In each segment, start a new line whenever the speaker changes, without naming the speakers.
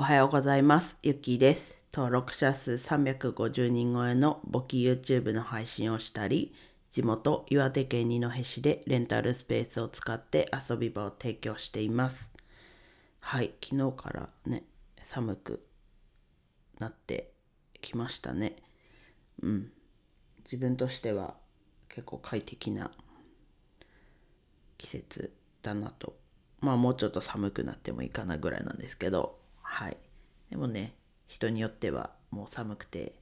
おはようございます。ゆっきーです。登録者数350人超えの簿記 YouTube の配信をしたり、地元岩手県二戸市でレンタルスペースを使って遊び場を提供しています。はい、昨日からね、寒くなってきましたね。うん。自分としては結構快適な季節だなとまあもうちょっと寒くなってもいいかなぐらいなんですけどはい。でもね人によってはもう寒くて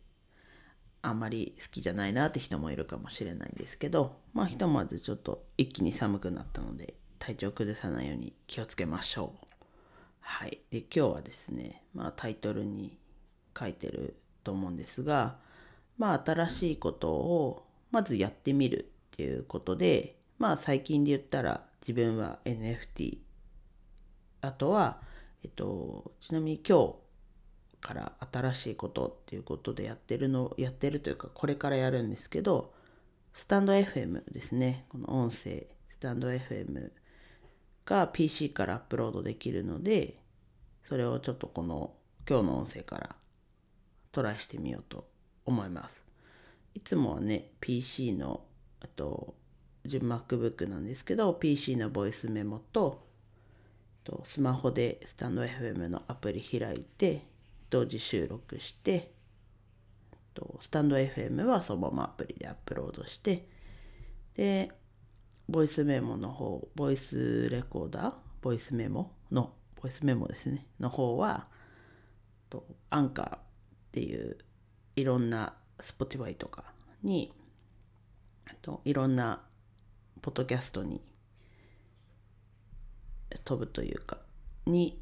あんまり好きじゃないなって人もいるかもしれないんですけどまあひとまずちょっと一気に寒くなったので体調崩さないように気をつけましょう。はい。で今日はですねまあタイトルに書いてると思うんですがまあ新しいことをまずやってみるっていうことでまあ最近で言ったら自分は NFT あとはえっとちなみに今日から新しいことっていうことでやってるのやってるというかこれからやるんですけどスタンド FM ですね。この音声スタンド FM が PC からアップロードできるのでそれをちょっとこの今日の音声からトライしてみようと思います。いつもはね PC のあと自分 MacBook なんですけど PC のボイスメモととスマホでスタンド FM のアプリ開いて同時収録してとスタンド FM はそのままアプリでアップロードしてでボイスメモの方ボイスレコーダーボイスメモのボイスメモですねの方はとアンカーっていういろんな Spotify とかにといろんなポッドキャストに飛ぶというかに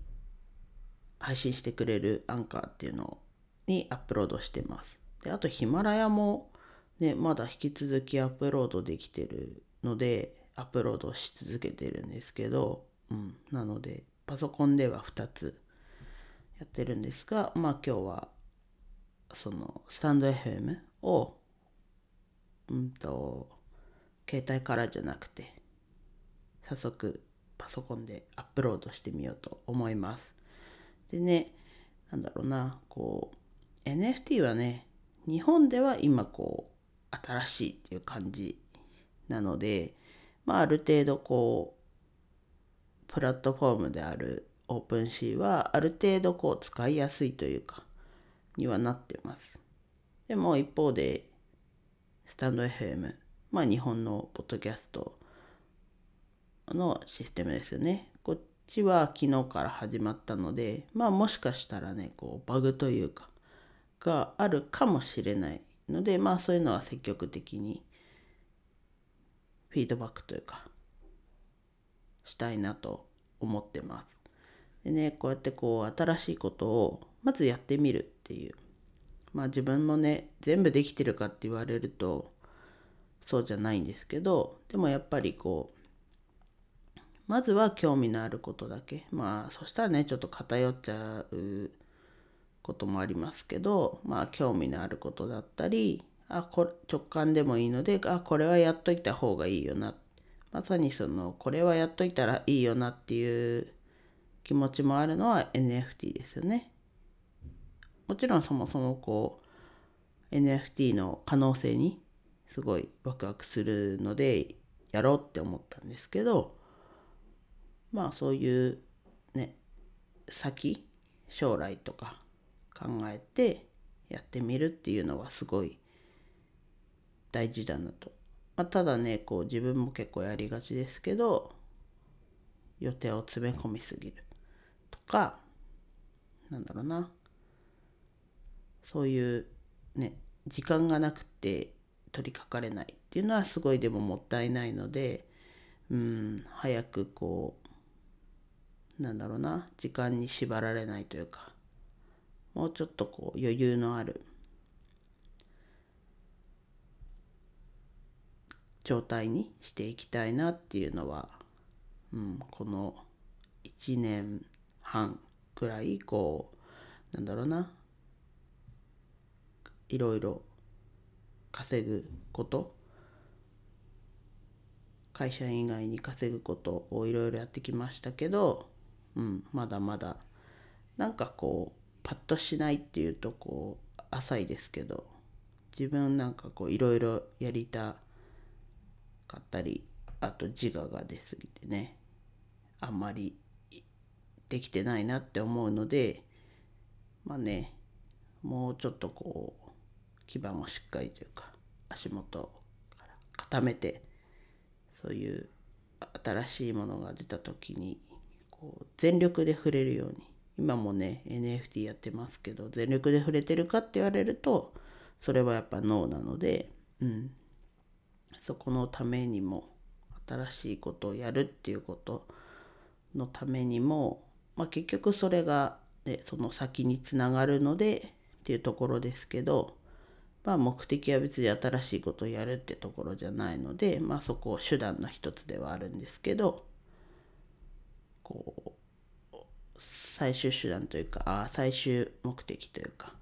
配信してくれるアンカーっていうのにアップロードしてます。であとヒマラヤもねまだ引き続きアップロードできてるのでアップロードし続けてるんですけど、うん、なのでパソコンでは2つやってるんですがまあ今日はそのスタンド FM をうんと携帯からじゃなくて早速パソコンでアップロードしてみようと思います。でねなんだろうなこう NFT はね日本では今こう新しいっていう感じなのでまあある程度こうプラットフォームであるオープンシーはある程度こう使いやすいというかにはなってます。でも一方でスタンド FM まあ日本のポッドキャストのシステムですよね。こっちは昨日から始まったので、まあもしかしたらね、こうバグというか、があるかもしれないので、まあそういうのは積極的にフィードバックというか、したいなと思ってます。でね、こうやってこう新しいことをまずやってみるっていう。まあ自分もね、全部できてるかって言われると、そうじゃないんですけどでもやっぱりこうまずは興味のあることだけまあそしたらねちょっと偏っちゃうこともありますけどまあ興味のあることだったりあこ直感でもいいのであこれはやっといた方がいいよなまさにそのこれはやっといたらいいよなっていう気持ちもあるのは NFT ですよね。もちろんそもそもこう NFT の可能性にすごいワクワクするのでやろうって思ったんですけどまあそういうね先将来とか考えてやってみるっていうのはすごい大事だなと、まあ、ただねこう自分も結構やりがちですけど予定を詰め込みすぎるとかなんだろうな。そういうね時間がなくて取りかかれないっていうのはすごいでももったいないのでうん早くこうなんだろうな時間に縛られないというかもうちょっとこう余裕のある状態にしていきたいなっていうのは、うん、この1年半くらいこうなんだろうないろいろ稼ぐこと会社員以外に稼ぐことをいろいろやってきましたけど、うん、まだまだ。なんかこうパッとしないっていうとこう浅いですけど自分なんかこういろいろやりたかったりあと自我が出過ぎてねあんまりできてないなって思うのでまあねもうちょっとこう基盤をしっかりというか足元から固めてそういう新しいものが出た時にこう全力で触れるように。今もね NFT やってますけど全力で触れてるかって言われるとそれはやっぱノーなので、うん、そこのためにも新しいことをやるっていうことのためにも、まあ、結局それが、ね、その先につながるのでっていうところですけど、まあ、目的は別に新しいことをやるってところじゃないので、まあ、そこを手段の一つではあるんですけどこう最終手段というかあ最終目的というか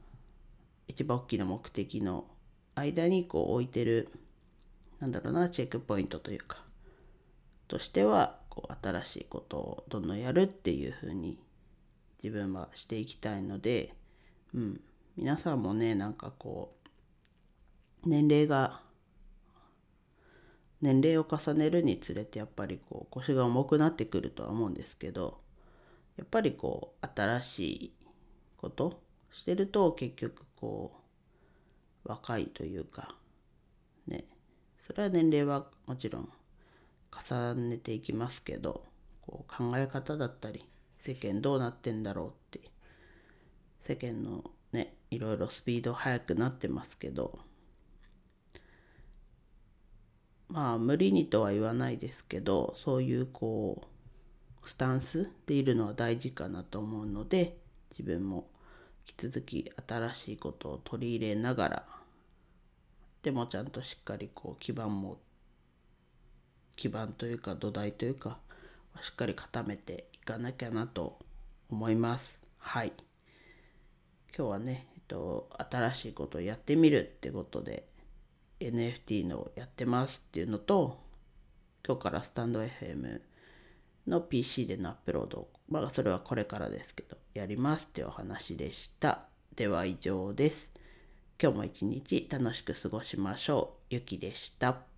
一番大きな目的の間にこう置いてるなんだろうなチェックポイントというかとしてはこう新しいことをどんどんやるっていうふうに自分はしていきたいので、うん、皆さんもねなんかこう年齢が年齢を重ねるにつれてやっぱりこう腰が重くなってくるとは思うんですけどやっぱりこう新しいことしてると結局こう若いというかねそれは年齢はもちろん重ねていきますけどこう考え方だったり世間どうなってんだろうって世間のねいろいろスピード速くなってますけどまあ無理にとは言わないですけどそういうこうスタンスでいるのは大事かなと思うので自分も引き続き新しいことを取り入れながらでもちゃんとしっかりこう基盤も基盤というか土台というかしっかり固めていかなきゃなと思います。はい。今日はね、えっと、新しいことをやってみるってことで NFT のやってますっていうのと今日からスタンド FM の PC でのアップロードまあそれはこれからですけどやりますっていうお話でした。では以上です。今日も一日楽しく過ごしましょう。ゆきでした。